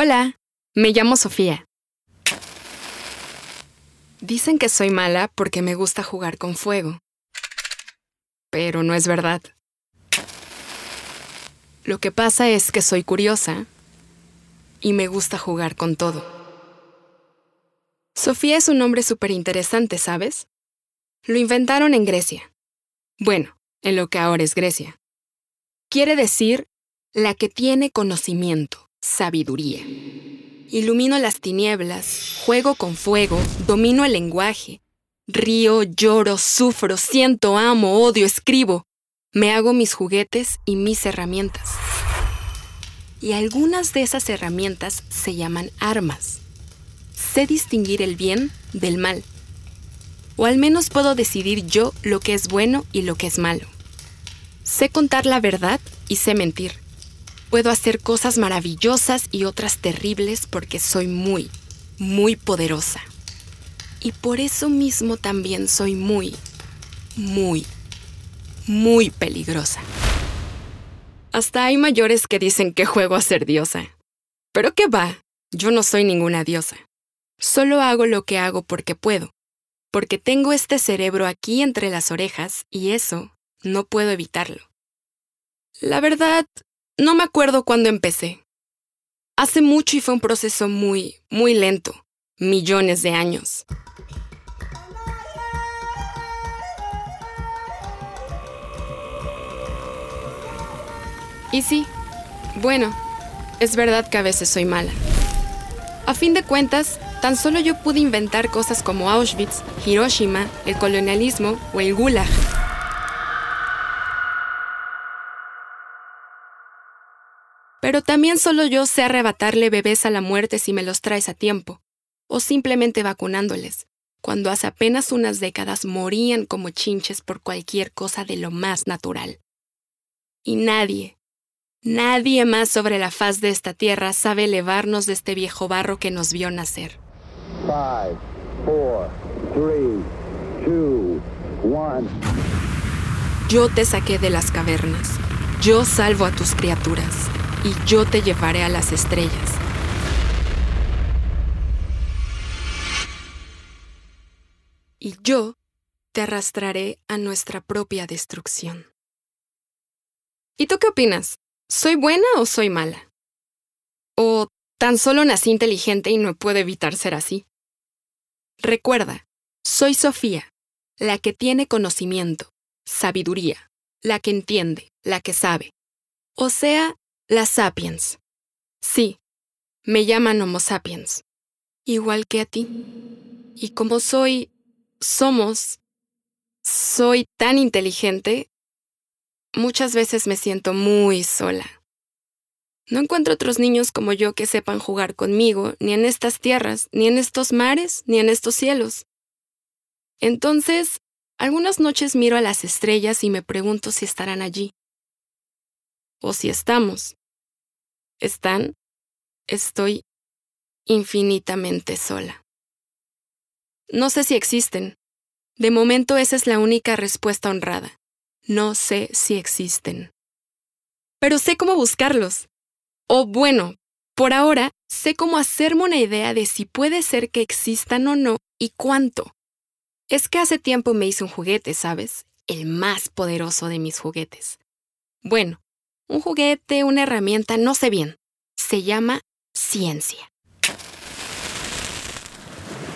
Hola, me llamo Sofía. Dicen que soy mala porque me gusta jugar con fuego. Pero no es verdad. Lo que pasa es que soy curiosa y me gusta jugar con todo. Sofía es un nombre súper interesante, ¿sabes? Lo inventaron en Grecia. Bueno, en lo que ahora es Grecia. Quiere decir la que tiene conocimiento, sabiduría. Ilumino las tinieblas, juego con fuego, domino el lenguaje. Río, lloro, sufro, siento, amo, odio, escribo. Me hago mis juguetes y mis herramientas. Y algunas de esas herramientas se llaman armas. Sé distinguir el bien del mal. O al menos puedo decidir yo lo que es bueno y lo que es malo. Sé contar la verdad y sé mentir. Puedo hacer cosas maravillosas y otras terribles porque soy muy, muy poderosa. Y por eso mismo también soy muy, muy, muy peligrosa. Hasta hay mayores que dicen que juego a ser diosa. Pero qué va, yo no soy ninguna diosa. Solo hago lo que hago porque puedo, porque tengo este cerebro aquí entre las orejas y eso no puedo evitarlo. La verdad, no me acuerdo cuándo empecé. Hace mucho y fue un proceso muy, muy lento, millones de años. Y sí, bueno, es verdad que a veces soy mala. A fin de cuentas, tan solo yo pude inventar cosas como Auschwitz, Hiroshima, el colonialismo o el Gulag. Pero también solo yo sé arrebatarle bebés a la muerte si me los traes a tiempo, o simplemente vacunándoles, cuando hace apenas unas décadas morían como chinches por cualquier cosa de lo más natural. Y nadie, nadie más sobre la faz de esta tierra sabe elevarnos de este viejo barro que nos vio nacer. Yo te saqué de las cavernas. Yo salvo a tus criaturas y yo te llevaré a las estrellas. Y yo te arrastraré a nuestra propia destrucción. ¿Y tú qué opinas? ¿Soy buena o soy mala? ¿O tan solo nací inteligente y no puedo evitar ser así? Recuerda, soy Sofía, la que tiene conocimiento, sabiduría, la que entiende, la que sabe. O sea, las sapiens. Sí, me llaman Homo sapiens. Igual que a ti. Y como soy, somos, soy tan inteligente, muchas veces me siento muy sola. No encuentro otros niños como yo que sepan jugar conmigo, ni en estas tierras, ni en estos mares, ni en estos cielos. Entonces, algunas noches miro a las estrellas y me pregunto si estarán allí. O si estamos están, estoy infinitamente sola. No sé si existen. De momento esa es la única respuesta honrada. No sé si existen. Pero sé cómo buscarlos. O bueno, por ahora sé cómo hacerme una idea de si puede ser que existan o no y cuánto. Es que hace tiempo me hice un juguete, ¿sabes? El más poderoso de mis juguetes. Bueno, un juguete, una herramienta, no sé bien. Se llama ciencia.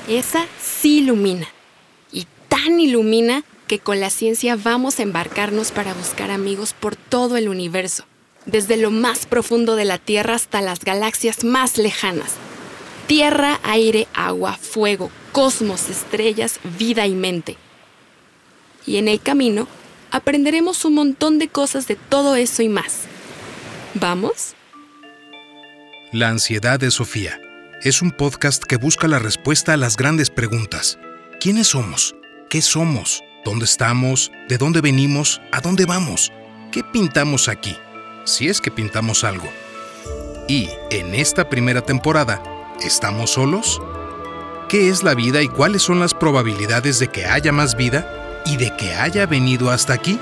Esa sí ilumina. Y tan ilumina que con la ciencia vamos a embarcarnos para buscar amigos por todo el universo, desde lo más profundo de la Tierra hasta las galaxias más lejanas. Tierra, aire, agua, fuego, cosmos, estrellas, vida y mente. Y en el camino aprenderemos un montón de cosas de todo eso y más. ¿Vamos? La ansiedad de Sofía es un podcast que busca la respuesta a las grandes preguntas. ¿Quiénes somos? ¿Qué somos? ¿Dónde estamos? ¿De dónde venimos? ¿A dónde vamos? ¿Qué pintamos aquí? Si es que pintamos algo. Y en esta primera temporada, ¿estamos solos? ¿Qué es la vida y cuáles son las probabilidades de que haya más vida y de que haya venido hasta aquí?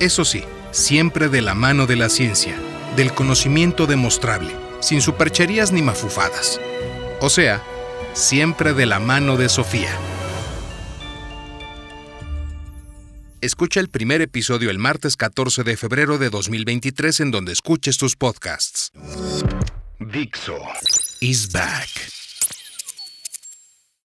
Eso sí, siempre de la mano de la ciencia, del conocimiento demostrable sin supercherías ni mafufadas. O sea, siempre de la mano de Sofía. Escucha el primer episodio el martes 14 de febrero de 2023 en donde escuches tus podcasts. Dixo is back.